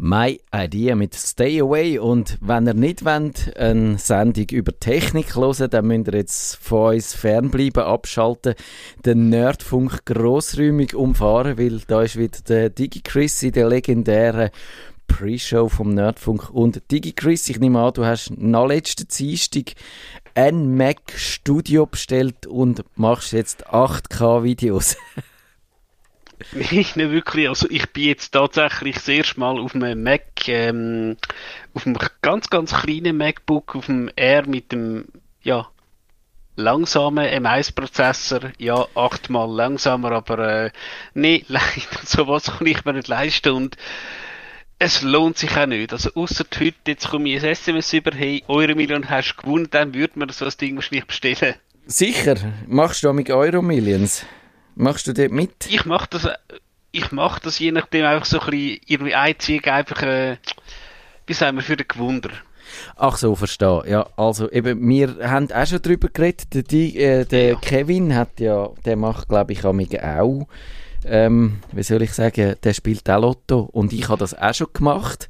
My Idea mit Stay Away. Und wenn ihr nicht wollt, eine Sendung über Technik hören dann müsst ihr jetzt von uns fernbleiben, abschalten, den Nerdfunk grossräumig umfahren, weil da ist wieder der DigiChris in der legendären Pre-Show vom Nerdfunk. Und DigiChris, ich nehme an, du hast nach letzten Dienstag ein Mac Studio bestellt und machst jetzt 8K-Videos. Nein, nicht wirklich. Also ich bin jetzt tatsächlich das erste Mal auf einem Mac, ähm, auf einem ganz, ganz kleinen MacBook, auf dem Air mit dem, ja, langsamen M1-Prozessor. Ja, achtmal langsamer, aber äh, nee, leider, sowas kann ich mir nicht leisten und es lohnt sich auch nicht. Also außer heute, jetzt komme ich ein SMS über, hey, eure Million hast du gewonnen, dann würde man so ein Ding wahrscheinlich bestellen. Sicher. Machst du mit Euro Millions? Machst du dort mit? Ich mach das, ich mach das je nachdem einfach so ein bisschen, irgendwie einziehen, einfach, äh, wie sagen wir, für den Gewunder. Ach so, verstehe. Ja, also eben, wir haben auch schon darüber geredet. Der, die, äh, der ja. Kevin hat ja, der macht, glaube ich, auch, ähm, wie soll ich sagen, der spielt auch Lotto und ich habe das auch schon gemacht.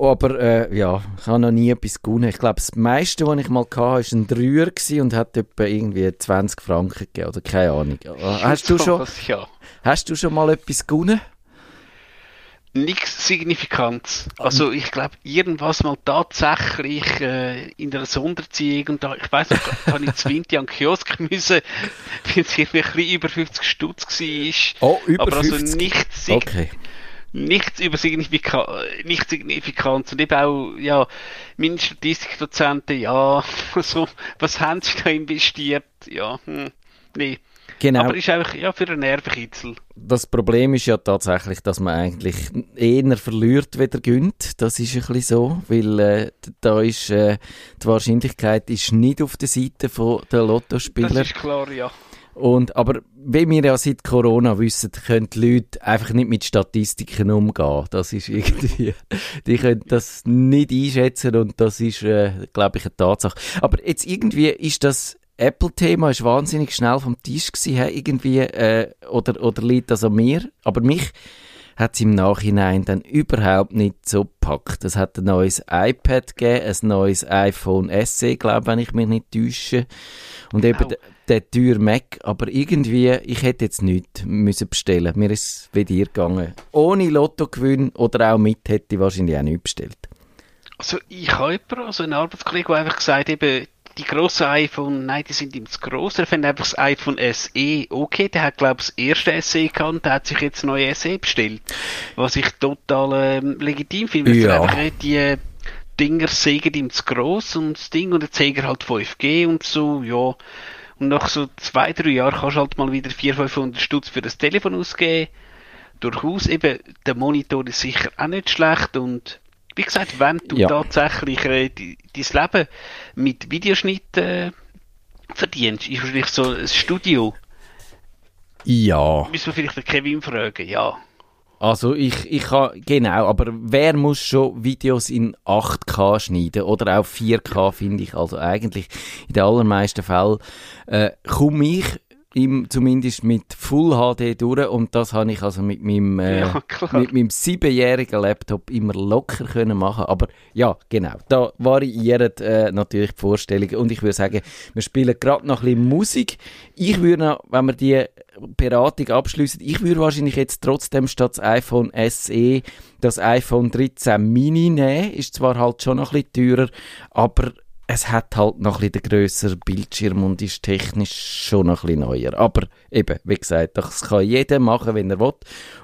Aber äh, ja, ich habe noch nie etwas gewonnen. Ich glaube, das meiste, was ich mal hatte, war ein Dreier und hat etwa irgendwie 20 Franken gegeben oder keine Ahnung. Hast du schon, ja. hast du schon mal etwas gewonnen? Nichts Signifikantes. Also ich glaube, irgendwas mal tatsächlich äh, in einer Sonderziehung und da, ich weiß noch, da habe ich zu Winter an den Kiosk müssen, weil es irgendwie ein bisschen über 50 Stutz war. Oh, über Aber 50? also nichts okay nichts über Signifika nicht signifikant und eben auch, ja, meine Statistikdozenten, ja, so, was haben sie da investiert? Ja, hm, nee. Genau. Aber ist einfach, ja, für einen Nervenkitzel. Das Problem ist ja tatsächlich, dass man eigentlich eher verliert, weder gönnt. Das ist ein bisschen so, weil äh, da ist, äh, die Wahrscheinlichkeit ist nicht auf der Seite der Lottospieler. Das ist klar, ja. Und, aber wie wir ja seit Corona wissen, können die Leute einfach nicht mit Statistiken umgehen. Das ist irgendwie, die können das nicht einschätzen und das ist, äh, glaube ich, eine Tatsache. Aber jetzt irgendwie ist das Apple-Thema wahnsinnig schnell vom Tisch gewesen, irgendwie, äh, oder, oder liegt das an mir? Aber mich hat es im Nachhinein dann überhaupt nicht so gepackt. Es hat ein neues iPad gegeben, ein neues iPhone SE, glaube ich, wenn ich mich nicht täusche. Und eben oh. der teure Mac, aber irgendwie, ich hätte jetzt nichts müssen bestellen. Mir ist es wie dir gegangen. Ohne Lottogewinn oder auch mit hätte ich wahrscheinlich auch nichts bestellt. Also ich habe jemanden, also einen Arbeitskollegen, der einfach gesagt eben, die grossen iPhone, nein, die sind ihm zu gross. Er findet einfach das iPhone SE okay. Der hat, glaube ich, das erste SE gehabt, der hat sich jetzt ein neues SE bestellt. Was ich total ähm, legitim finde. Ja. Einfach, die Dinger sägen ihm zu gross und das Ding und jetzt sägen halt 5G und so, ja. Und nach so zwei, drei Jahren kannst du halt mal wieder 400, 500 Stutz für das Telefon ausgeben. Durchaus eben, der Monitor ist sicher auch nicht schlecht und wie gesagt, wenn du ja. tatsächlich äh, dein Leben mit Videoschnitt äh, verdienst, ist wahrscheinlich so ein Studio. Ja. Müssen wir vielleicht den Kevin fragen, ja. Also ich, ich kann, genau, aber wer muss schon Videos in 8K schneiden oder auch 4K, finde ich. Also eigentlich in den allermeisten Fällen äh, komme ich im, zumindest mit Full HD durch und das habe ich also mit meinem, äh, ja, mit meinem siebenjährigen Laptop immer locker können machen. Aber ja, genau, da variieren äh, natürlich die Vorstellungen und ich würde sagen, wir spielen gerade noch ein bisschen Musik. Ich würde noch, wenn wir die Beratung abschließen, ich würde wahrscheinlich jetzt trotzdem statt das iPhone SE das iPhone 13 Mini nehmen. Ist zwar halt schon noch ein bisschen teurer, aber es hat halt noch ein bisschen den grösseren Bildschirm und ist technisch schon noch ein bisschen neuer. Aber eben, wie gesagt, das kann jeder machen, wenn er will.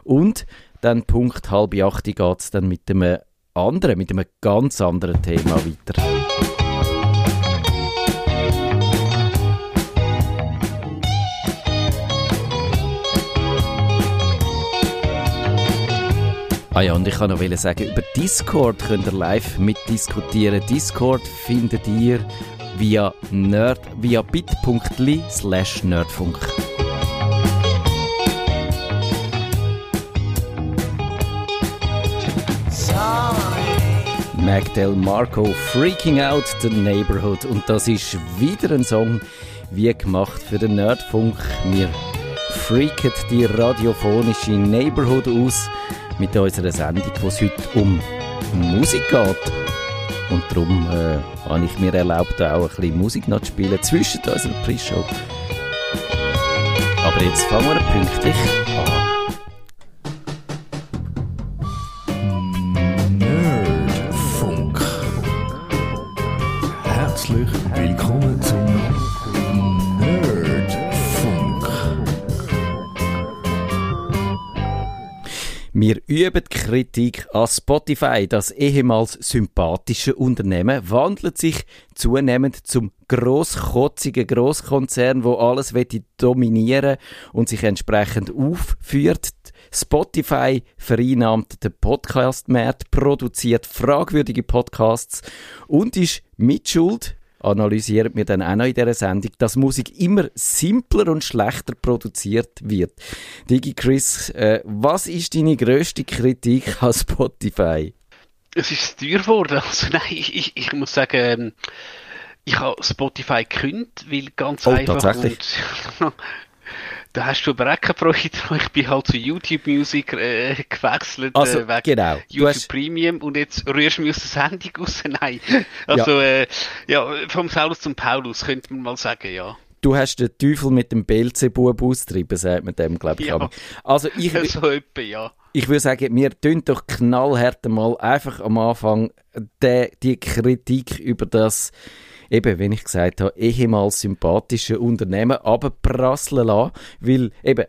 Und dann Punkt halb acht geht es dann mit einem anderen, mit einem ganz anderen Thema weiter. Ah ja, und ich kann noch sagen, über Discord könnt ihr live mitdiskutieren. Discord findet ihr via nerd, via bit.ly slash nerdfunk. Magdal Marco Freaking Out the Neighborhood. Und das ist wieder ein Song, wie gemacht für den Nerdfunk. Wir freaken die radiophonische Neighborhood aus mit unserer Sendung, wo es heute um Musik geht. Und darum äh, habe ich mir erlaubt, auch ein bisschen Musik noch zu spielen zwischen unserer Pre-Show. Aber jetzt fangen wir pünktlich an. Wir üben Kritik an Spotify. Das ehemals sympathische Unternehmen wandelt sich zunehmend zum grosskotzigen Grosskonzern, wo alles dominieren und sich entsprechend aufführt. Spotify vereinnahmt den Podcast-Markt, produziert fragwürdige Podcasts und ist mitschuld analysieren wir dann auch noch in dieser Sendung, dass Musik immer simpler und schlechter produziert wird. Digi Chris, äh, was ist deine grösste Kritik an Spotify? Es ist teuer geworden. Also nein, ich, ich, ich muss sagen, ähm, ich habe Spotify gekündigt, weil ganz oh, einfach tatsächlich? und da hast du aber auch keine Freude Ich bin halt zu YouTube Music äh, gewechselt also, äh, wegen genau. YouTube hast... Premium und jetzt rührst du mich aus der Sendung raus. Nein. Also, ja. Äh, ja, vom Saulus zum Paulus, könnte man mal sagen, ja. Du hast den Teufel mit dem Belzebub austrieben, sagt man dem, glaube ich. Ja. Also ich, so etwa, ja. Ich würde sagen, wir tun doch knallhart mal einfach am Anfang die, die Kritik über das eben, wenn ich gesagt habe, ehemals sympathische Unternehmen aber prasseln lassen, weil eben,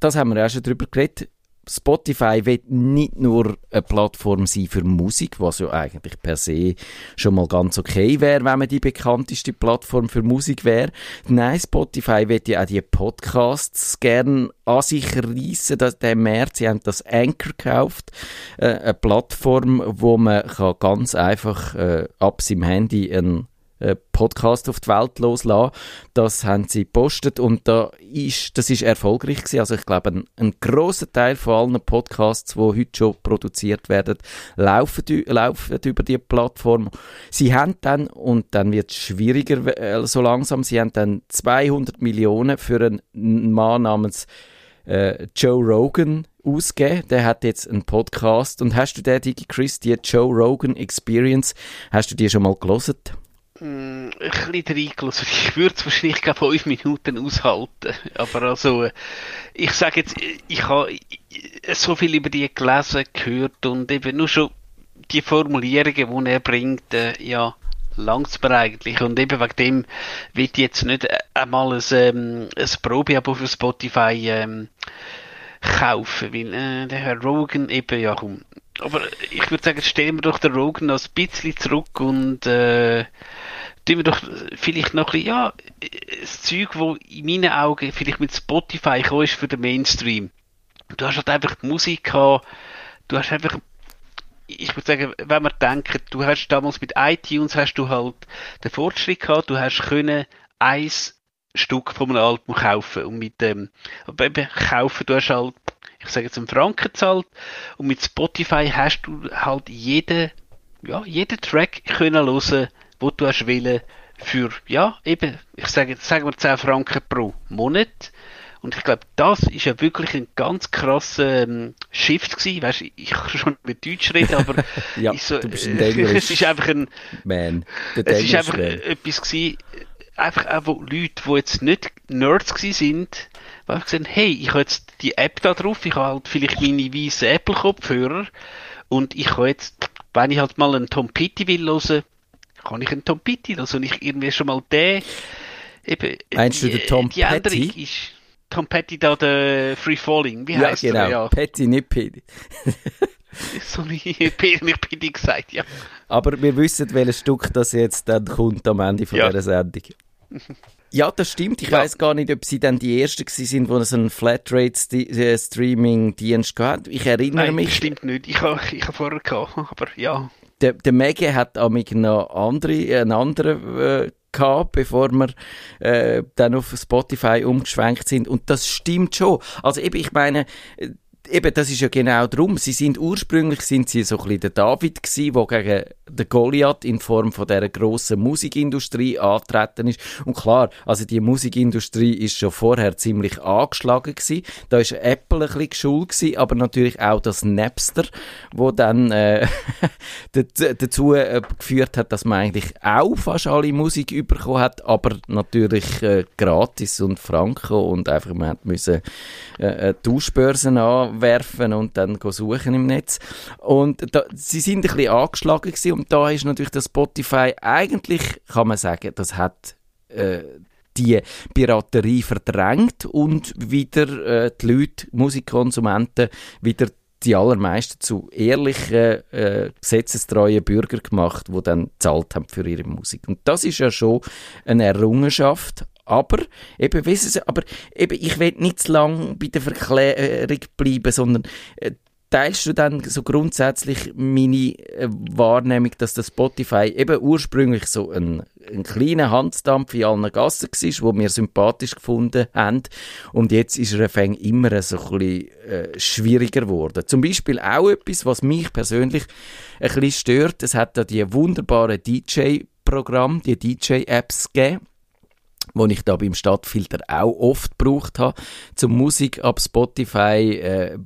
das haben wir ja schon drüber geredet, Spotify wird nicht nur eine Plattform sein für Musik, was ja eigentlich per se schon mal ganz okay wäre, wenn man die bekannteste Plattform für Musik wäre. Nein, Spotify wird ja auch die Podcasts gern an sich reissen. Der März, sie haben das Anchor gekauft, äh, eine Plattform, wo man kann ganz einfach äh, ab seinem Handy einen äh, Podcast auf die Welt loslassen. Das haben sie gepostet und da ist, das ist erfolgreich gewesen. Also ich glaube, ein, ein großer Teil von allen Podcasts, die heute schon produziert werden, laufen, laufen über die Plattform. Sie haben dann, und dann wird es schwieriger äh, so langsam, sie haben dann 200 Millionen für einen Mann namens äh, Joe Rogan ausgeben. Der hat jetzt einen Podcast. Und hast du den, Digi Chris, die Joe Rogan Experience, hast du die schon mal gelesen? Mm, ein bisschen reingelassen. Ich würde es wahrscheinlich gerade fünf Minuten aushalten. Aber also, ich sage jetzt, ich habe so viel über die gelesen, gehört und eben nur schon die Formulierungen, die er bringt, äh, ja, langt mir eigentlich. Und eben wegen dem ich jetzt nicht einmal ein, ähm, ein Probeabo für Spotify ähm, kaufen, weil äh, der Herr Rogan eben, ja komm. Aber ich würde sagen, stellen wir doch den Rogan noch ein bisschen zurück und äh, tun wir doch vielleicht noch ein bisschen, ja, das Zeug, wo in meinen Augen vielleicht mit Spotify gekommen ist für den Mainstream. Du hast halt einfach die Musik gehabt, du hast einfach, ich würde sagen, wenn man denkt, du hast damals mit iTunes hast du halt den Fortschritt gehabt, du hast können eins Stück von einem Album kaufen und mit dem, ähm, kaufen, du hast halt, ich sage jetzt einen Franken gezahlt und mit Spotify hast du halt jeden, ja, jeden Track können hören, wo du hast willen für, ja, eben, ich sage, sagen wir 10 Franken pro Monat. Und ich glaube, das ist ja wirklich ein ganz krasser ähm, Shift gewesen. Weißt, ich kann schon mit Deutsch reden, aber ja, so, du bist ein äh, es ist einfach ein, Man, es ist einfach etwas gewesen, einfach auch wo Leute, die jetzt nicht Nerds gewesen sind, die einfach gesagt hey, ich habe jetzt die App da drauf, ich habe halt vielleicht meine weißen Apple-Kopfhörer und ich habe jetzt, wenn ich halt mal einen Tom Petty will hören, kann ich einen Tom Petty hören und ich irgendwie schon mal den, eben, Meinst du den Tom die Petty? ist Tom Petty da, der Free Falling, wie Ja, heißt genau. der? Ja, Petty, nicht Petty. so wie Petty, nicht Petty gesagt, ja. Aber wir wissen, welches Stück das jetzt dann kommt am Ende von Ja. dieser Sendung. Ja, das stimmt. Ich Ja. weiß gar nicht, ob sie dann die Ersten gewesen sind, die so einen Flatrate-Streaming-Dienst hatten. Ich erinnere Nein, mich, stimmt nicht. Ich habe ich hab vorher gehabt, aber ja. der, der Mege hat amig noch andere, einen anderen äh, gehabt, bevor wir äh, dann auf Spotify umgeschwenkt sind. Und das stimmt schon. Also eben, ich meine, äh, eben, das ist ja genau drum. Sie sind ursprünglich sind sie so ein bisschen der David gsi, der gegen den Goliath in Form von dieser grossen Musikindustrie antreten ist. Und klar, also die Musikindustrie ist schon vorher ziemlich angeschlagen gsi. Da ist Apple ein bisschen geschult gsi, aber natürlich auch das Napster, wo dann äh, dazu äh, geführt hat, dass man eigentlich auch fast alle Musik bekommen hat, aber natürlich äh, gratis und franco und einfach man hat müssen äh, Tauschbörsen anwerfen und dann suchen im Netz. Und da, sie sind ein bisschen angeschlagen gewesen und da ist natürlich das Spotify eigentlich, kann man sagen, das hat äh, die Piraterie verdrängt und wieder äh, die Leute, Musikkonsumenten, wieder die allermeisten zu ehrlichen, äh, gesetzestreuen Bürgern gemacht, die dann zahlt haben für ihre Musik. Und das ist ja schon eine Errungenschaft. Aber, eben, wissen Sie, aber eben, ich will nicht zu lange bei der Verklärung bleiben, sondern äh, teilst du dann so grundsätzlich meine äh, Wahrnehmung, dass das Spotify eben ursprünglich so ein, ein kleiner Handstampf in allen Gassen war, wo wir sympathisch gefunden haben und jetzt ist er fäng immer so ein bisschen äh, schwieriger geworden. Zum Beispiel auch etwas, was mich persönlich ein bisschen stört, es hat da die wunderbaren DJ-Programme, die DJ-Apps gegeben wo ich da beim Stadtfilter auch oft gebraucht habe, zum Musik ab Spotify äh,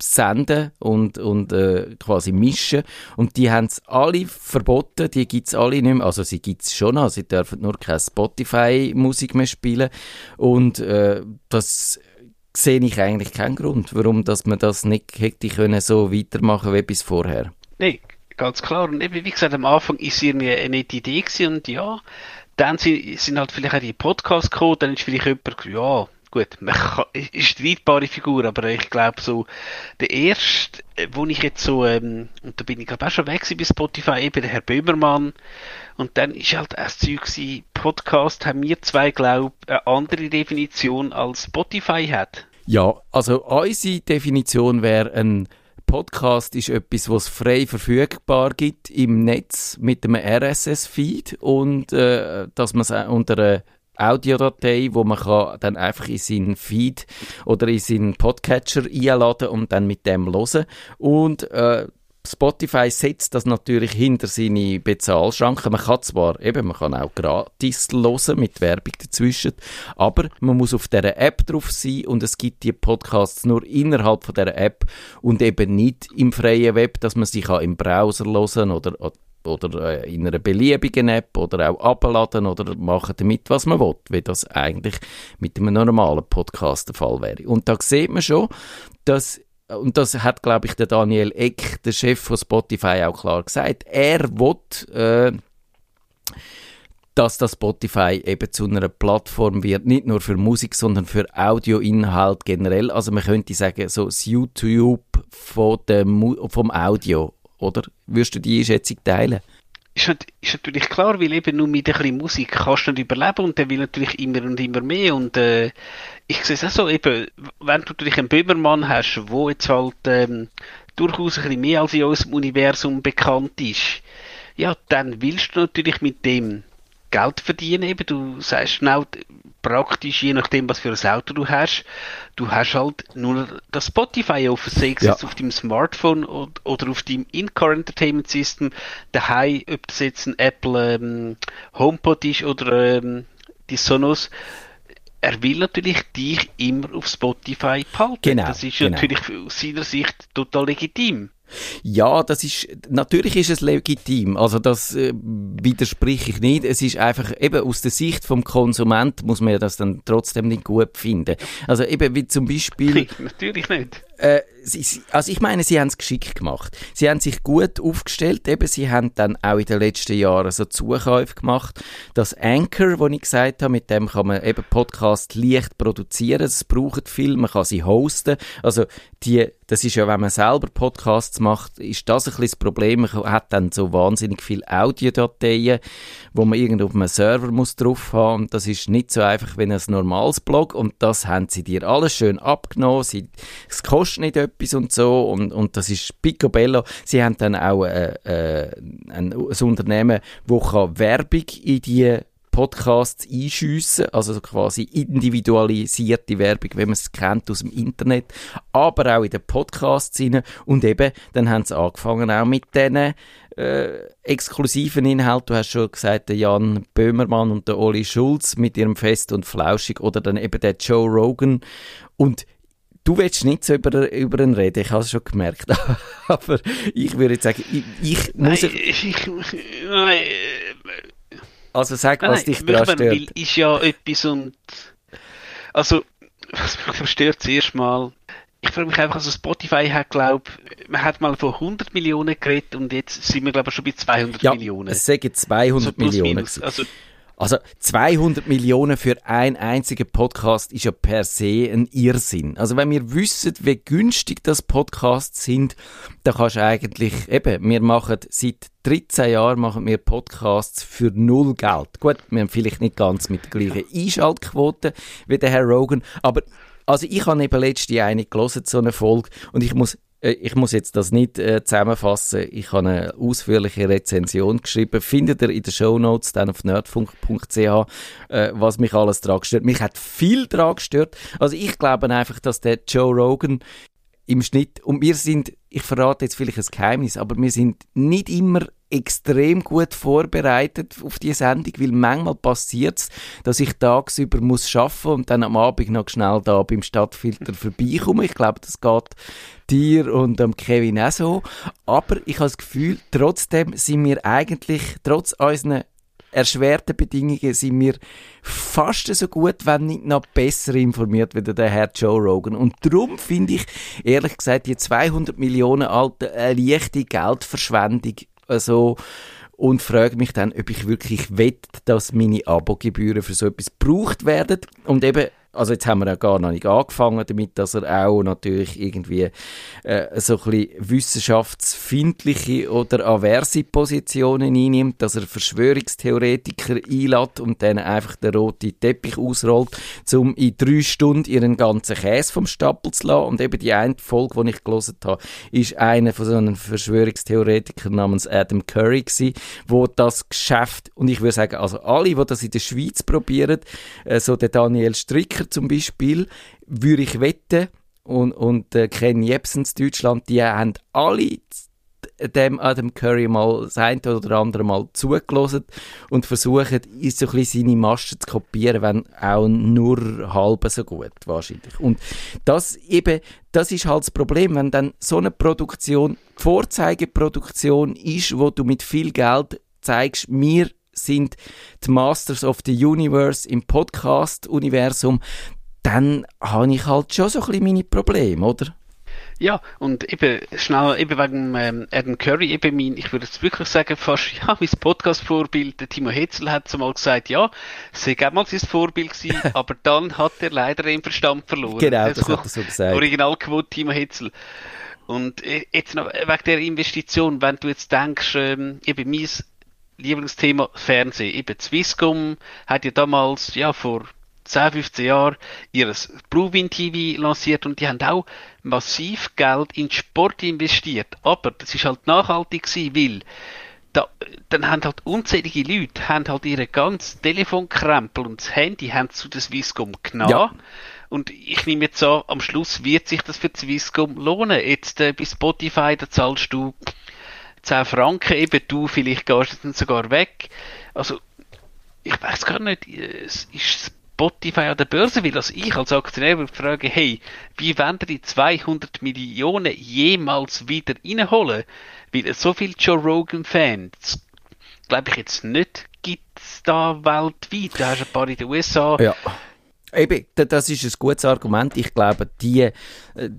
senden und, und äh, quasi mischen. Und die haben es alle verboten, die gibt es alle nicht mehr. Also sie gibt es schon noch, sie dürfen nur keine Spotify-Musik mehr spielen. Und äh, das sehe ich eigentlich keinen Grund, warum dass man das nicht hätte können so weitermachen wie bis vorher. Nee, ganz klar. Und eben, wie gesagt, am Anfang ist irgendwie eine nette Idee und ja, dann sind, sind halt vielleicht auch die Podcasts gekommen, dann ist vielleicht jemand, ja, gut, man kann, ist streitbare Figur, aber ich glaube so, der erste, äh, wo ich jetzt so, ähm, und da bin ich glaube auch schon weg bei Spotify, eben der Herr Böhmermann, und dann ist halt auch das Zeug Podcast haben wir zwei, glaube eine andere Definition als Spotify hat. Ja, also unsere Definition wäre ein Podcast ist etwas, was frei verfügbar gibt im Netz mit einem RSS-Feed und äh, dass man es unter einer Audiodatei, wo man kann dann einfach in seinen Feed oder in seinen Podcatcher einladen und dann mit dem hören. Und äh, Spotify setzt das natürlich hinter seine Bezahlschranken. Man kann zwar eben, man kann auch gratis hören mit Werbung dazwischen, aber man muss auf der App drauf sein und es gibt die Podcasts nur innerhalb von der App und eben nicht im freien Web, dass man sie im Browser hören oder oder äh, in einer beliebigen App oder auch abladen oder machen damit, was man will, wie das eigentlich mit einem normalen Podcast der Fall wäre. Und da sieht man schon, dass und das hat, glaube ich, der Daniel Eck, der Chef von Spotify, auch klar gesagt. Er will, äh, dass das Spotify eben zu einer Plattform wird, nicht nur für Musik, sondern für Audioinhalt generell. Also man könnte sagen, so das YouTube von der vom Audio oder würdest du die Einschätzung teilen? Ist, ist natürlich klar, weil eben nur mit ein bisschen Musik kannst du nicht überleben und der will natürlich immer und immer mehr und äh, ich sehe es auch so, eben, wenn du natürlich einen Böhmermann hast, wo jetzt halt ähm, durchaus ein bisschen mehr als in unserem Universum bekannt ist, ja, dann willst du natürlich mit dem Geld verdienen. Eben, du sagst schnell, praktisch, je nachdem, was für ein Auto du hast, du hast halt nur das Spotify offen, sei es ja. auf deinem Smartphone oder, oder auf deinem In-Car Entertainment System, daheim, ob das jetzt ein Apple ähm, HomePod ist oder ähm, die Sonos, er will natürlich dich immer auf Spotify behalten. Genau, das ist genau. natürlich aus seiner Sicht total legitim. Ja, das ist, natürlich ist es legitim. Also das äh, widerspreche ich nicht. Es ist einfach, eben aus der Sicht vom Konsument muss man ja das dann trotzdem nicht gut finden. Also eben wie zum Beispiel... natürlich nicht. Äh, also ich meine, sie haben es geschickt gemacht. Sie haben sich gut aufgestellt. Eben, sie haben dann auch in den letzten Jahren so Zukäufe gemacht. Das Anchor, wo ich gesagt habe, mit dem kann man eben Podcast leicht produzieren. Es braucht viel, man kann sie hosten. Also die, das ist ja, wenn man selber Podcasts macht, ist das ein bisschen das Problem. Man hat dann so wahnsinnig viele Audiodateien, wo man irgendwo auf einem Server muss drauf haben. Und das ist nicht so einfach wie ein normales Blog. Und das haben sie dir alles schön abgenommen. Sie, es kostet kostet nicht etwas und so und, und das ist picobello. Sie haben dann auch äh, äh, ein, ein Unternehmen, das Werbung in die Podcasts einschiessen, also so quasi individualisierte Werbung, wie man es kennt aus dem Internet, aber auch in den Podcasts rein. Und eben, dann haben sie angefangen auch mit diesen äh, exklusiven Inhalt. Du hast schon gesagt, der Jan Böhmermann und der Oli Schulz mit ihrem Fest und Flauschig oder dann eben der Joe Rogan. Und du willst nicht so über, über ihn reden, ich habe es schon gemerkt. Aber ich würde jetzt sagen, ich, ich muss... Nein, ich, ich, nein, also sag, was nein, dich ich daran stört. weil ist ja etwas und... Also, was mich verstört zuerst mal... Ich frage mich einfach, also Spotify hat, glaube man hat mal von 100 Millionen geredet und jetzt sind wir, glaube ich, schon bei 200 Ja, Millionen. es sagen 200 So plus, Millionen. minus. Also, Also 200 Millionen für einen einzigen Podcast ist ja per se ein Irrsinn. Also wenn wir wissen, wie günstig das Podcasts sind, dann kannst du eigentlich, eben, wir machen seit 13 Jahren machen wir Podcasts für null Geld. Gut, wir haben vielleicht nicht ganz mit der gleichen Einschaltquote wie der Herr Rogan, aber also ich habe eben letztes Jahr eine gelesen, so eine Folge, und ich muss ich muss jetzt das nicht äh, zusammenfassen. Ich habe eine ausführliche Rezension geschrieben. Findet ihr in den Show Notes dann auf nerdfunk.ch, äh, was mich alles daran gestört. Mich hat viel daran gestört. Also ich glaube einfach, dass der Joe Rogan im Schnitt, und wir sind, ich verrate jetzt vielleicht ein Geheimnis, aber wir sind nicht immer extrem gut vorbereitet auf die Sendung, weil manchmal passiert es, dass ich tagsüber muss arbeiten und dann am Abend noch schnell da beim Stadtfilter vorbeikomme. Ich glaube, das geht dir und dem Kevin auch so. Aber ich habe das Gefühl, trotzdem sind wir eigentlich, trotz unseren erschwerten Bedingungen sind wir fast so gut, wenn nicht noch besser informiert wie der Herr Joe Rogan. Und darum finde ich, ehrlich gesagt, die 200 Millionen alte eine leichte Geldverschwendung also, und frage mich dann, ob ich wirklich wette, dass meine Abogebühren für so etwas gebraucht werden. Und eben, also jetzt haben wir ja gar noch nicht angefangen damit, dass er auch natürlich irgendwie äh, so ein bisschen wissenschaftsfindliche oder averse Positionen einnimmt, dass er Verschwörungstheoretiker einlädt und dann einfach den roten Teppich ausrollt, um in drei Stunden ihren ganzen Käse vom Stapel zu lassen. Und eben die eine Folge, die ich gelesen habe, ist einer von so einem Verschwörungstheoretiker namens Adam Curry gewesen, wo das Geschäft, und ich würde sagen, also alle, die das in der Schweiz probieren, äh, so der Daniel Stricker zum Beispiel, würde ich wetten, und, und äh, Ken Jebsens Deutschland, die haben alle dem Adam Curry mal das eine oder andere Mal zugelassen und versuchen, so seine Maschen zu kopieren, wenn auch nur halb so gut, wahrscheinlich. Und das eben, das ist halt das Problem, wenn dann so eine Produktion, Vorzeigeproduktion ist, wo du mit viel Geld zeigst, wir sind die Masters of the Universe im Podcast-Universum, dann habe ich halt schon so ein bisschen meine Probleme, oder? Ja, und eben schnell, eben wegen ähm, Adam Curry, eben mein, ich würde jetzt wirklich sagen, fast, ja, mein Podcast-Vorbild, Timo Hetzel hat mal gesagt, ja, sei auch mal sein Vorbild gewesen, aber dann hat er leider den Verstand verloren. Genau, das hat er so gesagt. Originalquote Timo Hetzel. Und äh, jetzt noch wegen der Investition, wenn du jetzt denkst, ähm, eben mein Lieblingsthema Fernsehen, eben Swisscom hat ja damals, ja, vor 10, 15 Jahren ihres Bluewin TV lanciert und die haben auch massiv Geld in Sport investiert. Aber das ist halt nachhaltig gewesen, weil da, dann haben halt unzählige Leute haben halt ihre ganzen Telefonkrempel und das Handy haben zu der Swisscom genommen. Ja. Und ich nehme jetzt an, am Schluss wird sich das für die Swisscom lohnen. Jetzt äh, bei Spotify, da zahlst du 10 Franken, eben du, vielleicht gehst du dann sogar weg. Also, ich weiß gar nicht, ist Spotify an der Börse will. Also ich als Aktionär würde fragen, hey, wie werden die 200 Millionen jemals wieder reinholen? Weil so viel Joe Rogan-Fans, glaube ich jetzt nicht, gibt es da weltweit. Da hast du ein paar in den USA. Ja. Eben, da- das ist ein gutes Argument. Ich glaube, die, äh,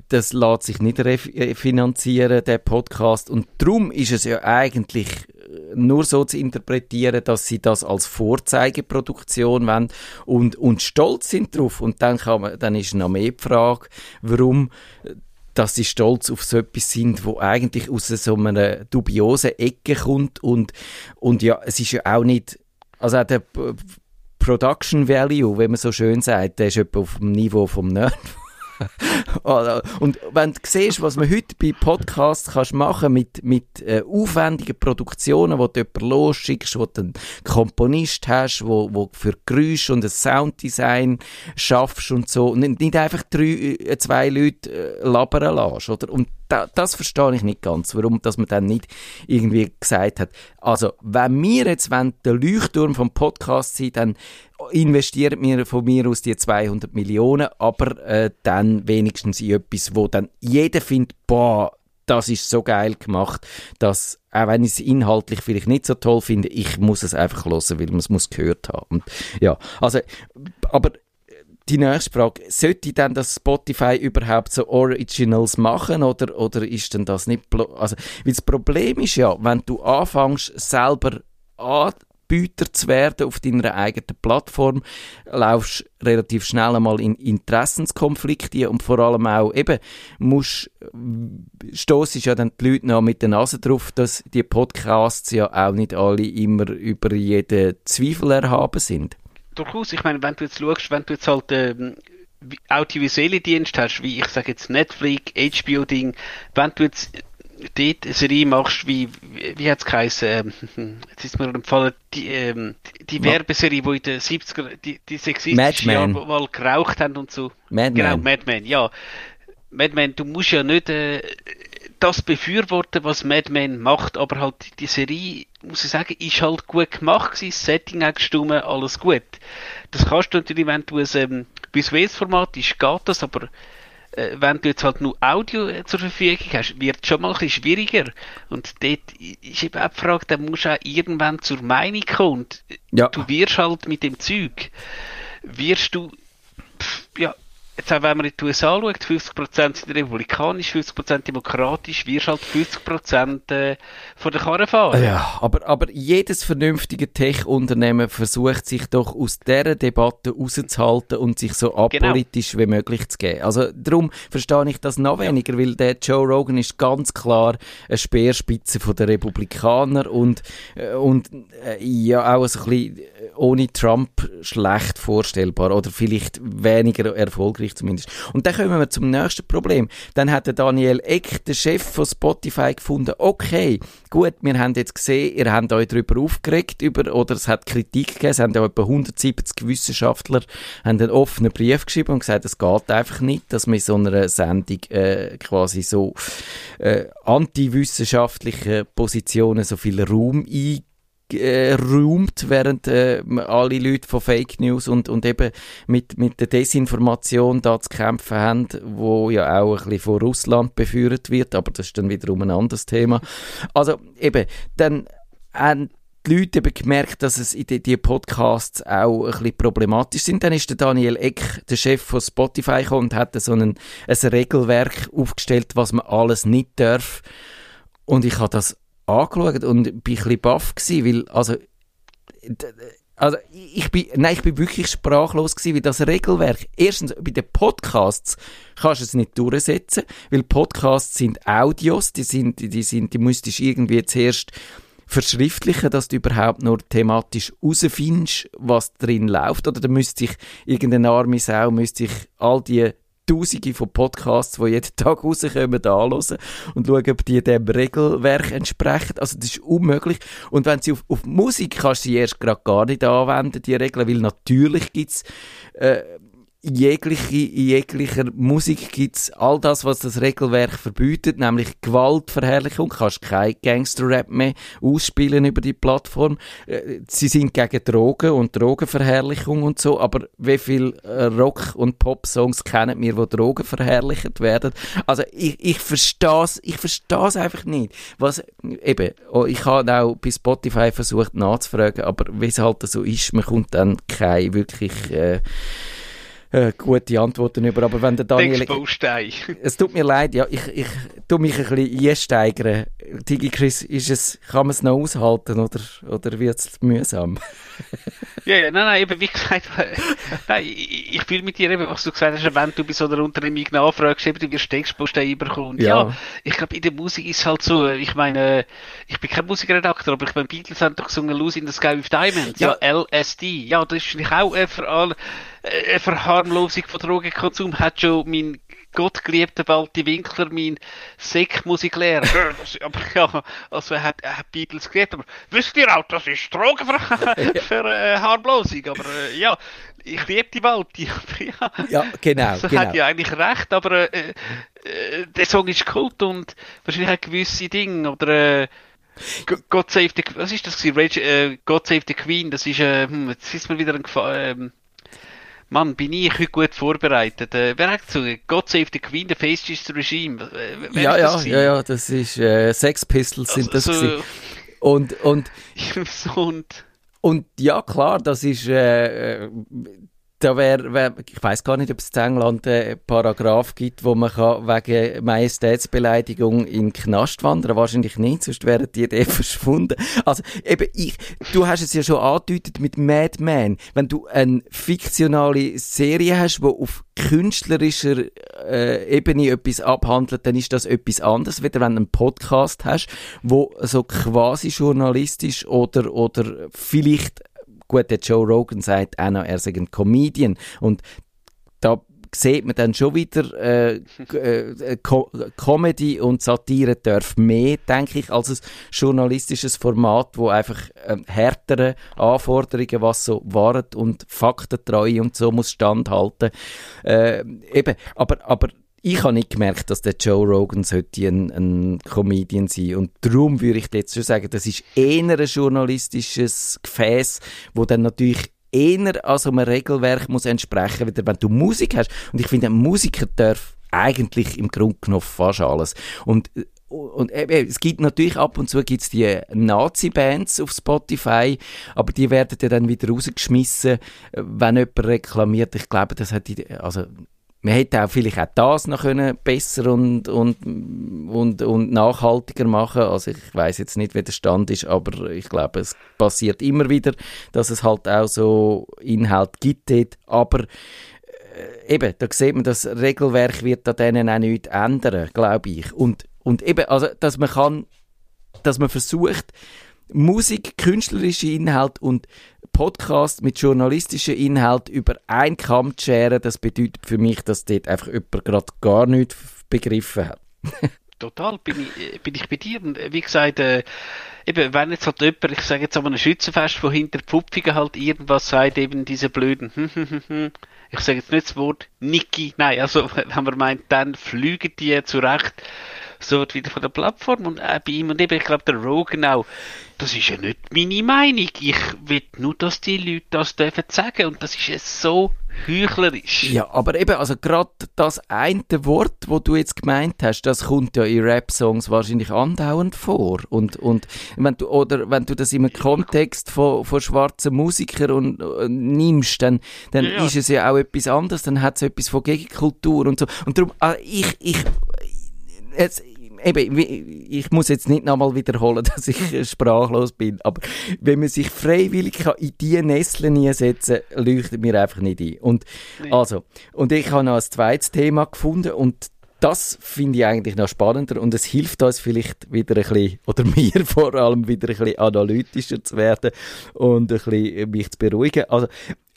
das lässt sich nicht refinanzieren, der Podcast. Und darum ist es ja eigentlich äh, nur so zu interpretieren, dass sie das als Vorzeigeproduktion wollen und, und stolz sind drauf. Und dann, kann man, dann ist noch mehr die Frage, warum äh, dass sie stolz auf so etwas sind, wo eigentlich aus so einer dubiosen Ecke kommt und, und ja, es ist ja auch nicht, also auch der Production Value, wie man so schön sagt, der ist etwa auf dem Niveau vom Nerd. Und wenn du siehst, was man heute bei Podcasts kannst machen mit, mit äh, aufwendigen Produktionen, wo du jemanden losschickst, wo du einen Komponist hast, wo, wo für Geräusche und ein Sounddesign schaffst und so, und nicht, nicht einfach drei, äh, zwei Leute äh, labern lässt, oder? Und da, das verstehe ich nicht ganz, warum dass man dann nicht irgendwie gesagt hat, also wenn wir jetzt wenn der Leuchtturm vom Podcast sind, dann investiert mir von mir aus die 200 Millionen, aber äh, dann wenigstens in etwas, wo dann jeder findet, boah, das ist so geil gemacht, dass, auch wenn ich es inhaltlich vielleicht nicht so toll finde, ich muss es einfach hören, weil man es muss gehört haben. Und, ja, also, aber die nächste Frage, sollte dann das Spotify überhaupt so Originals machen oder, oder ist denn das nicht, also, weil das Problem ist ja, wenn du anfängst selber Anbieter zu werden auf deiner eigenen Plattform, laufst relativ schnell einmal in Interessenskonflikte und vor allem auch eben musst, stoßest ja dann die Leute noch mit der Nase drauf, dass die Podcasts ja auch nicht alle immer über jeden Zweifel erhaben sind. Durchaus, ich meine, wenn du jetzt schaust, wenn du jetzt halt ähm, audiovisuelle Dienste hast, wie ich sage jetzt Netflix, HBO-Ding, wenn du jetzt dort eine Serie machst, wie, wie, hat es geheißen, ähm, jetzt ist mir empfallen, die, ähm, die Werbeserie, wo in den 70er, die, die sexistischen. Jahre, mal geraucht haben und so. Mad Genau, Men. Mad Men, ja. Mad Men, du musst ja nicht äh, das befürworten, was Mad Men macht, aber halt die Serie, muss ich sagen, ist halt gut gemacht gewesen, das Setting hat gestimmt, alles gut. Das kannst du natürlich, wenn du ein ähm, visuelles Format ist, geht das, aber äh, wenn du jetzt halt nur Audio äh, zur Verfügung hast, wird es schon mal ein bisschen schwieriger. Und dort ist eben auch die Frage, dann musst du auch irgendwann zur Meinung kommen. Und Ja. du wirst halt mit dem Zeug, wirst du, pff, ja, jetzt auch wenn man in die USA schaut, 50% sind republikanisch, 50% demokratisch, wirst halt 50% äh, von der Karre fahren. Ja, aber, aber jedes vernünftige Tech-Unternehmen versucht sich doch aus dieser Debatte rauszuhalten und sich so apolitisch wie möglich zu geben. Also darum verstehe ich das noch weniger, weil der Joe Rogan ist ganz klar eine Speerspitze von der Republikaner und, äh, und äh, ja auch so ein bisschen ohne Trump schlecht vorstellbar oder vielleicht weniger erfolgreich zumindest. Und dann kommen wir zum nächsten Problem. Dann hat der Daniel Eck, der Chef von Spotify, gefunden, okay, gut, wir haben jetzt gesehen, ihr habt euch darüber aufgeregt, über, oder es hat Kritik gegeben, es haben ja etwa 170 Wissenschaftler haben einen offenen Brief geschrieben und gesagt, es geht einfach nicht, dass man in so einer Sendung äh, quasi so äh, antiwissenschaftliche Positionen so viel Raum ein äh, während äh, alle Leute von Fake News und, und eben mit, mit der Desinformation da zu kämpfen haben, wo ja auch ein bisschen von Russland beführt wird, aber das ist dann wiederum ein anderes Thema. Also eben, dann haben die Leute eben gemerkt, dass es in die, die Podcasts auch ein bisschen problematisch sind. Dann ist der Daniel Eck, der Chef von Spotify, gekommen und hat so ein, ein Regelwerk aufgestellt, was man alles nicht darf. Und ich habe das angeschaut und bin ein bisschen baff gewesen, weil, also, also ich bin, nein, ich bin wirklich sprachlos gewesen, weil das Regelwerk, erstens, bei den Podcasts kannst du es nicht durchsetzen, weil Podcasts sind Audios, die sind, die sind, die müsstest irgendwie zuerst verschriftlichen, dass du überhaupt nur thematisch herausfindest, was drin läuft, oder da müsste sich irgendeine arme Sau, müsste sich all die Tausende von Podcasts, die jeden Tag rauskommen, anhören und schauen, ob die dem Regelwerk entsprechen. Also das ist unmöglich. Und wenn sie auf, auf Musik kannst du sie erst gerade gar nicht anwenden, die Regeln, weil natürlich gibt's äh, jegliche, in jeglicher Musik gibt's all das, was das Regelwerk verbietet, nämlich Gewaltverherrlichung. Du kannst kein Gangster-Rap mehr ausspielen über die Plattform. Äh, Sie sind gegen Drogen und Drogenverherrlichung und so, aber wie viel äh, Rock- und Pop-Songs kennen wir, wo Drogen verherrlicht werden? Also ich, ich versteh's, ich versteh's einfach nicht. Was, eben, oh, ich habe auch bei Spotify versucht nachzufragen, aber wie es halt so ist, man kommt dann keine wirklich, äh, äh, gute Antworten über. Aber wenn der Daniel... Es tut mir leid, ja, ich, ich tu mich ein bisschen einsteigern. Digi Chris, ist es, kann man es noch aushalten oder, oder wird es mühsam? Ja, ja, nein, nein, eben wie gesagt, nein, ich, ich fühle mit dir eben, was du gesagt hast, wenn du bei so einer Unternehmung nachfragst, eben, du wirst Textbausteine bekommen. Und Ja. ja. ich glaube, in der Musik ist es halt so, ich meine, ich bin kein Musikredakteur, aber ich meine, Beatles haben doch gesungen Lose in the Sky with Diamonds, Ja. ja, LSD, ja, das ist natürlich auch eine, Ver eine Verharmlosung von Drogenkonsum, hat schon mein gottgeliebter Walti Winkler, mein Sekmusiklehrer. Das- aber ja, also er hat, er hat Beatles geliebt, aber wisst ihr auch, das ist Drogen für, für äh, Harmlosung, aber äh, ja, ich liebe die Walti. ja. Ja, genau, Also genau. hat ja eigentlich recht, aber äh, äh, der Song ist Kult und wahrscheinlich auch gewisse Dinge oder äh, God Save the was ist das? Rage, äh, God Save the Queen, das ist äh, hm, jetzt ist mir wieder ein Gefa ähm, Mann, bin ich heute gut vorbereitet. Äh, wer hat gesagt, God Save the Queen, the Fascist Regime? Wer Ja, ja, ja, ja, das ist äh, Sex Pistols sind das also, gewesen. Und, und, so und und ja, klar, das ist, äh, äh, da wäre, wär, ich weiß gar nicht, ob es in England einen Paragraph gibt, wo man kann wegen Majestätsbeleidigung in den Knast wandern. Wahrscheinlich nicht, sonst wären die Idee verschwunden. Also eben ich, du hast es ja schon angedeutet mit Mad Men. Wenn du eine fiktionale Serie hast, wo auf künstlerischer äh, Ebene etwas abhandelt, dann ist das etwas anderes, wieder wenn du einen Podcast hast, wo so quasi journalistisch oder, oder vielleicht gut, der Joe Rogan sagt auch noch, er sei ein Comedian und da sieht man dann schon wieder, äh, äh, Co Comedy und Satire darf mehr, denke ich, als ein journalistisches Format, wo einfach ähm, härtere Anforderungen, was so Wahrheit und Faktentreue und so muss standhalten. Äh, eben, aber, aber ich habe nicht gemerkt, dass der Joe Rogan sollte ein, ein Comedian sein und darum würde ich jetzt schon sagen, das ist eher ein journalistisches Gefäß, wo dann natürlich eher an so einem Regelwerk muss entsprechen, wieder wenn du Musik hast. Und ich finde, ein Musiker darf eigentlich im Grunde genommen fast alles. Und und eben, es gibt natürlich ab und zu gibt's die Nazi-Bands auf Spotify, aber die werden ja dann wieder rausgeschmissen, wenn jemand reklamiert. Ich glaube, das hat die, also man hätte auch vielleicht auch das noch können besser und, und, und, und nachhaltiger machen. Also ich weiß jetzt nicht, wie der Stand ist, aber ich glaube, es passiert immer wieder, dass es halt auch so Inhalt gibt dort. Aber äh, eben, da sieht man, das Regelwerk wird an denen auch nichts ändern, glaube ich. Und, und eben, also, dass man kann, dass man versucht, Musik, künstlerische Inhalt und Podcast mit journalistischen Inhalt über einen Kamm zu scheren, das bedeutet für mich, dass dort einfach jemand gerade gar nichts begriffen hat. Total, bin ich, äh, bin ich bei dir. Und äh, wie gesagt, äh, eben, wenn jetzt halt jemand, ich sage jetzt an einem Schützenfest, wo hinter Pfupfigen halt irgendwas sagt, eben diese blöden, ich sage jetzt nicht das Wort Niki, nein, also wenn man meint, dann flügen die zurecht so wieder von der Plattform und äh, bei ihm und eben, ich glaube, der Rogan auch, das ist ja nicht meine Meinung. Ich will nur, dass die Leute das dürfen sagen und das ist ja so heuchlerisch. Ja, aber eben, also gerade das eine Wort, wo du jetzt gemeint hast, das kommt ja in Rap-Songs wahrscheinlich andauernd vor. Und, und wenn du, oder wenn du das im Kontext von, von schwarzen Musikern und, äh, nimmst, dann, dann Ja, ja. ist es ja auch etwas anderes, dann hat es etwas von Gegenkultur und so. Und darum, ah, ich, ich, jetzt, eben, ich muss jetzt nicht nochmal wiederholen, dass ich sprachlos bin, aber wenn man sich freiwillig kann in diese Nesseln hineinsetzen kann, leuchtet mir einfach nicht ein. Und, Nee. also, und ich habe noch ein zweites Thema gefunden und das finde ich eigentlich noch spannender und es hilft uns vielleicht wieder ein bisschen, oder mir vor allem wieder ein bisschen analytischer zu werden und ein bisschen mich zu beruhigen. Also,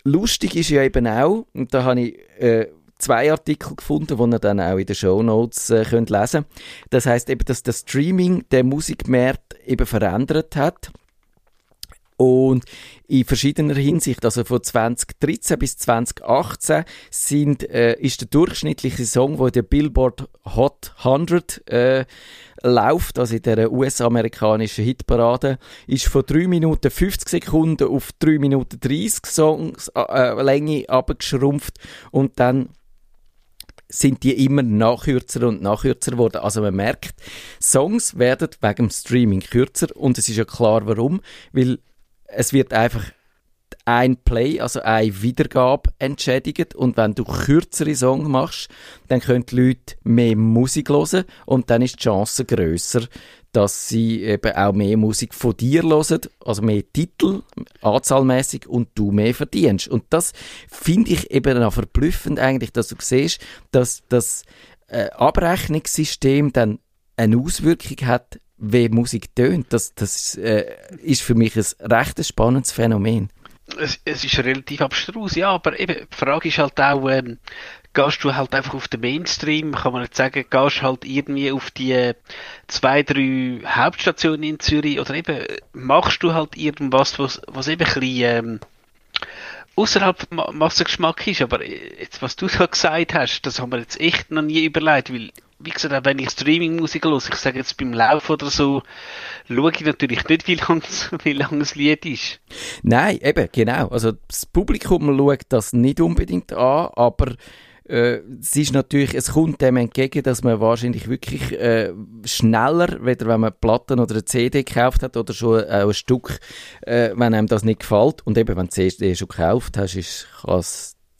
lustig ist ja eben auch, und da habe ich äh, zwei Artikel gefunden, die ihr dann auch in den Shownotes äh, könnt lesen Das heißt eben, dass das Streaming den Musikmarkt eben verändert hat. Und in verschiedener Hinsicht, also von 2013 bis 2018, sind, äh, ist der durchschnittliche Song, der in der Billboard Hot 100 äh, läuft, also in der US-amerikanischen Hitparade, ist von 3 Minuten 50 Sekunden auf 3 Minuten 30 Songs äh, Länge abgeschrumpft und dann sind die immer nachkürzer und nachkürzer geworden. Also man merkt, Songs werden wegen dem Streaming kürzer und es ist ja klar warum, weil es wird einfach ein Play, also eine Wiedergabe entschädigt und wenn du kürzere Songs machst, dann können die Leute mehr Musik hören und dann ist die Chance grösser, dass sie eben auch mehr Musik von dir hören, also mehr Titel, anzahlmäßig und du mehr verdienst. Und das finde ich eben auch verblüffend eigentlich, dass du siehst, dass das äh, Abrechnungssystem dann eine Auswirkung hat, wie Musik tönt. Das, das äh, ist für mich ein recht spannendes Phänomen. es, es ist relativ abstrus, ja, aber eben, die Frage ist halt auch, ähm, gehst du halt einfach auf den Mainstream, kann man nicht sagen, gehst halt irgendwie auf die äh, zwei, drei Hauptstationen in Zürich oder eben machst du halt irgendwas, was, was eben ein bisschen, ähm, außerhalb vom Ma- Massengeschmack ist, aber äh, jetzt, was du da gesagt hast, das haben wir jetzt echt noch nie überlegt, weil, wie gesagt, auch wenn ich Streaming-Musik höre, ich sage jetzt beim Lauf oder so, schaue ich natürlich nicht, wie lang, wie lang Lied ist. Nein, eben, genau. Also das Publikum schaut das nicht unbedingt an, aber äh, es ist natürlich, es kommt dem entgegen, dass man wahrscheinlich wirklich äh, schneller, weder wenn man Platten oder eine CD gekauft hat oder schon auch ein Stück, äh, wenn einem das nicht gefällt. Und eben, wenn du die CD schon gekauft hast, ist, kann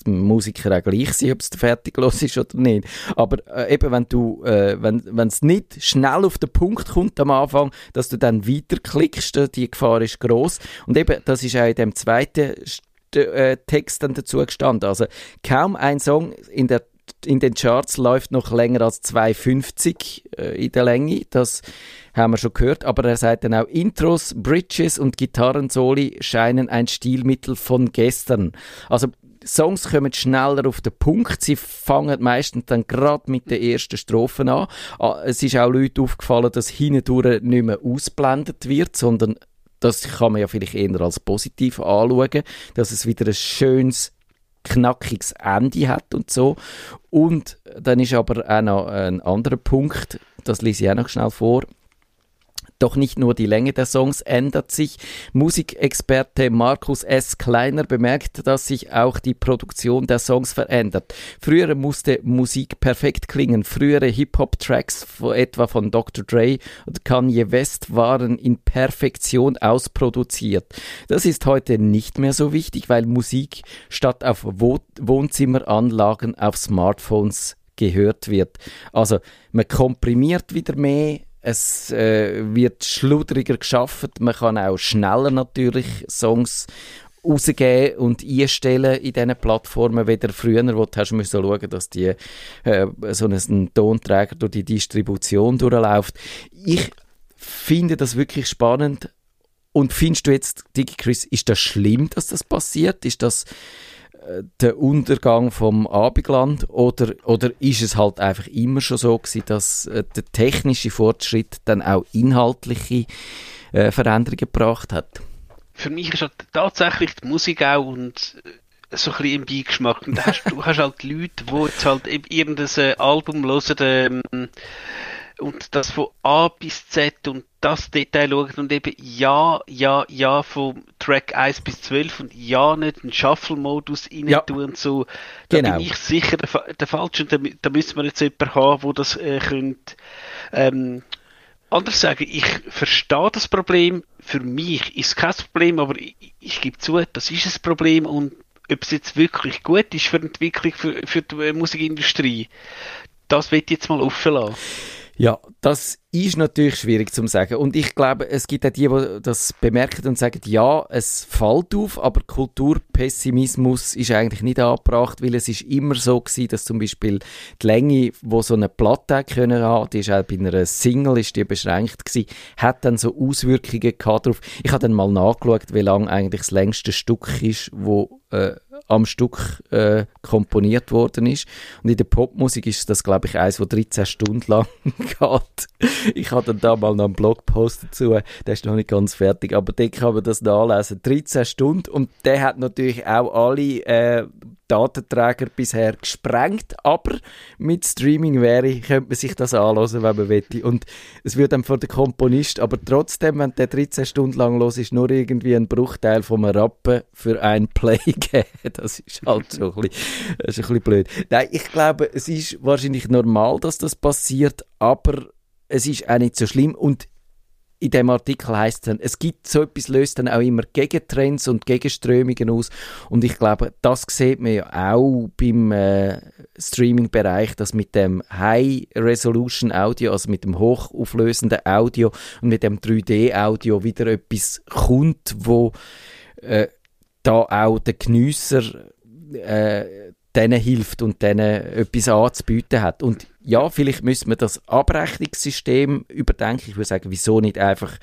Musiker auch gleich sein, ob es fertig los ist oder nicht. Aber äh, eben, wenn du, äh, wenn es nicht schnell auf den Punkt kommt am Anfang, dass du dann weiterklickst, äh, die Gefahr ist groß. Und eben, das ist auch in dem zweiten äh, Text dann dazu gestanden. Also kaum ein Song in der in den Charts läuft noch länger als 2,50 äh, in der Länge. Das haben wir schon gehört. Aber er sagt dann auch, Intros, Bridges und Gitarrensoli scheinen ein Stilmittel von gestern. Also Songs kommen schneller auf den Punkt. Sie fangen meistens dann gerade mit den ersten Strophen an. Ah, Es ist auch Leuten aufgefallen, dass hindurch nicht mehr ausblendet wird, sondern das kann man ja vielleicht eher als positiv anschauen, dass es wieder ein schönes, knackiges Ende hat und so. Und dann ist aber auch noch ein anderer Punkt, das lese ich auch noch schnell vor. Doch nicht nur die Länge der Songs ändert sich. Musikexperte Markus S. Kleiner bemerkt, dass sich auch die Produktion der Songs verändert. Früher musste Musik perfekt klingen. Frühere Hip-Hop-Tracks, etwa von Dr. Dre oder Kanye West, waren in Perfektion ausproduziert. Das ist heute nicht mehr so wichtig, weil Musik statt auf Wo Wohnzimmeranlagen auf Smartphones gehört wird. Also man komprimiert wieder mehr, es äh, wird schludriger geschafft, man kann auch schneller natürlich Songs rausgeben und einstellen in diesen Plattformen, weder früher, wo du hast müssen schauen, dass die äh, so ein Tonträger durch die Distribution durchläuft. Ich finde das wirklich spannend. Und findest du jetzt, Digi Chris, ist das schlimm, dass das passiert? Ist das der Untergang vom Abendland oder, oder ist es halt einfach immer schon so gewesen, dass äh, der technische Fortschritt dann auch inhaltliche äh, Veränderungen gebracht hat? Für mich ist halt tatsächlich die Musik auch und äh, so ein bisschen im Beigeschmack. Und da hast, du hast halt Leute, die jetzt halt irgendein äh, Album hören ähm, und das von A bis Z und das Detail schauen und eben ja, ja, ja vom Track 1 bis 12 und ja nicht einen Shuffle-Modus rein Ja. tun und so. Da Genau. bin ich sicher der, der Falsche und da, da müssen wir jetzt jemanden haben, wo das äh, könnte, ähm, anders sagen, ich verstehe das Problem. Für mich ist es kein Problem, aber ich, ich gebe zu, das ist ein Problem und ob es jetzt wirklich gut ist für die Entwicklung für, für die äh, Musikindustrie, das wird jetzt mal offen lassen. Ja, das ist natürlich schwierig zu sagen. Und ich glaube, es gibt auch die, die das bemerken und sagen, ja, es fällt auf, aber Kulturpessimismus ist eigentlich nicht angebracht, weil es ist immer so gewesen, dass zum Beispiel die Länge, wo so eine Platte können haben, die ist auch bei einer Single ist die beschränkt gewesen, hat dann so Auswirkungen gehabt drauf. Ich habe dann mal nachgeschaut, wie lang eigentlich das längste Stück ist, wo äh, am Stück äh, komponiert worden ist. Und in der Popmusik ist das, glaube ich, eins, wo 13 Stunden lang geht. Ich dann da mal noch einen Blogpost dazu, der ist noch nicht ganz fertig, aber den kann man das nachlesen. 13 Stunden und der hat natürlich auch alle äh, Datenträger bisher gesprengt, aber mit Streaming wäre, könnte man sich das anhören, wenn man wette. Und es wird dann von der Komponist, aber trotzdem, wenn der 13 Stunden lang los ist, nur irgendwie ein Bruchteil vom Rappen für ein Play geben. Das ist halt so ein bisschen, ist ein bisschen blöd. Nein, ich glaube, es ist wahrscheinlich normal, dass das passiert, aber es ist auch nicht so schlimm und in dem Artikel heißt es es gibt so etwas, löst dann auch immer Gegentrends und Gegenströmungen aus. Und ich glaube, das sieht man ja auch beim äh, Streaming-Bereich, dass mit dem High-Resolution-Audio, also mit dem hochauflösenden Audio und mit dem 3D-Audio wieder etwas kommt, wo äh, da auch der Geniesser äh, denen hilft und denen etwas anzubieten hat. Und ja, vielleicht müssen wir das Abrechnungssystem überdenken. Ich würde sagen, wieso nicht einfach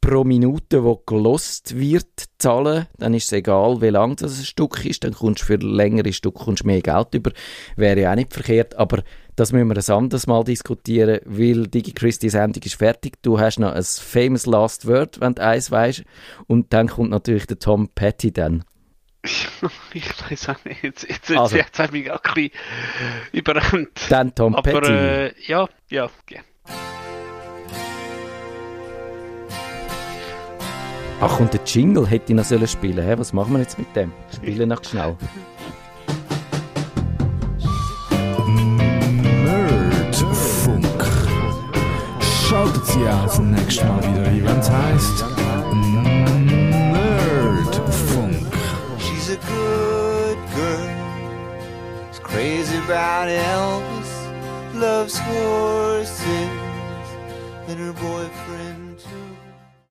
pro Minute, wo gelost wird, zahlen? Dann ist es egal, wie lang das ein Stück ist. Dann kommst du für längere Stück kommst mehr Geld über. Wäre ja auch nicht verkehrt. Aber das müssen wir ein anderes Mal diskutieren, weil Digi Christie Sendung ist fertig. Du hast noch ein famous last word, wenn du eins weißt. Und dann kommt natürlich der Tom Petty dann. ich weiß auch nicht. Jetzt, jetzt, jetzt, Also. jetzt hat mich auch ein bisschen überrannt. Dann Tom Aber Petty. äh, ja, ja, ja. Ach, und der Jingle hätte ich noch sollen spielen hä? Was machen wir jetzt mit dem? Spielen noch schnell. Nerdfunk. Schaltet Sie auch das nächste Mal wieder ein, wenn es heisst about Elvis. Loves horses and her boyfriend.